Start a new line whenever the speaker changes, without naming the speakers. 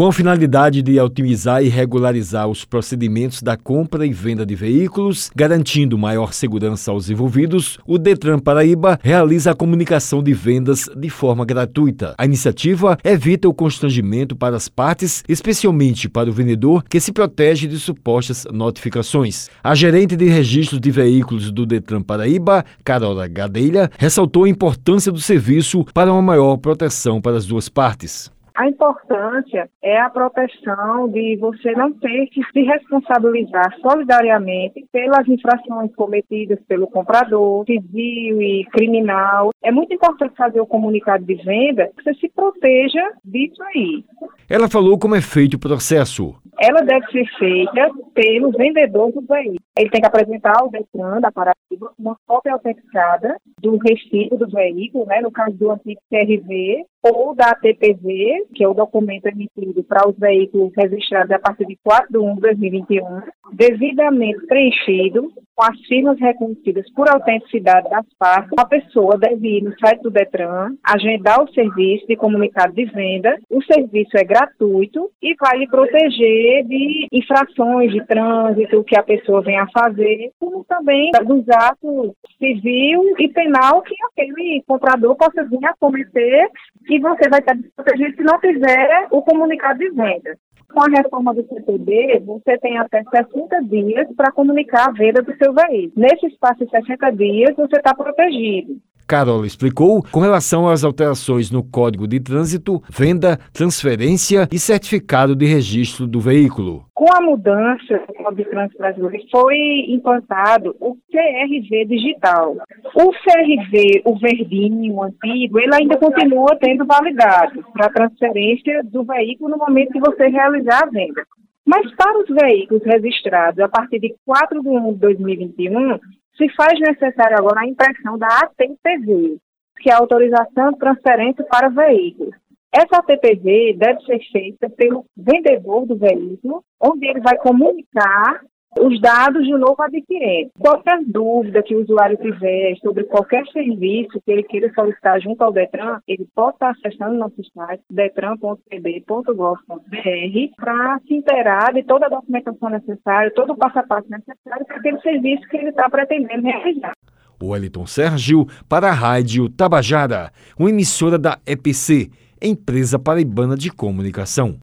Com a finalidade de otimizar e regularizar os procedimentos da compra e venda de veículos, garantindo maior segurança aos envolvidos, o Detran Paraíba realiza a comunicação de vendas de forma gratuita. A iniciativa evita o constrangimento para as partes, especialmente para o vendedor, que se protege de supostas notificações. A gerente de registros de veículos do Detran Paraíba, Carola Gadelha, ressaltou a importância do serviço para uma maior proteção para as duas partes.
A importância é a proteção de você não ter que se responsabilizar solidariamente pelas infrações cometidas pelo comprador, civil e criminal. É muito importante fazer o comunicado de venda que você se proteja disso aí.
Ela falou como é feito o processo
ela deve ser feita pelo vendedor do veículo. Ele tem que apresentar ao Detran da Paraíba uma cópia autenticada do recibo do veículo, né, no caso do antigo CRV, ou da TPV, que é o documento emitido para os veículos registrados a partir de 4 de 1 de 2021, devidamente preenchido, com as firmas reconhecidas por autenticidade das partes, a pessoa deve ir no site do Detran, agendar o serviço de comunicado de venda. O serviço é gratuito e vai lhe proteger de infrações de trânsito que a pessoa venha a fazer, como também dos atos civil e penal que aquele comprador possa vir a cometer e você vai estar desprotegido se não fizer o comunicado de venda. Com a reforma do CPD, você tem até 60 dias para comunicar a venda do seu veículo. Nesse espaço de 60 dias, você está protegido.
Carola explicou com relação às alterações no Código de Trânsito, venda, transferência e certificado de registro do veículo.
Com a mudança do Código de Trânsito brasileiro, foi implantado o CRV digital. O CRV, o verdinho, o antigo, ele ainda continua tendo validade para transferência do veículo no momento que você realizar a venda. Mas para os veículos registrados a partir de 4 de 1 de 2021, se faz necessário agora a impressão da ATPV, que é a autorização de transferência para veículos. Essa ATPV deve ser feita pelo vendedor do veículo, onde ele vai comunicar os dados do novo adquirente. Qualquer dúvida que o usuário tiver sobre qualquer serviço que ele queira solicitar junto ao Detran, ele pode estar acessando nosso site detran.pb.gov.br para se inteirar de toda a documentação necessária, todo o passo a passo necessário para aquele serviço que ele está pretendendo realizar.
Wellington Sérgio para a Rádio Tabajara, uma emissora da EPC, Empresa Paraibana de Comunicação.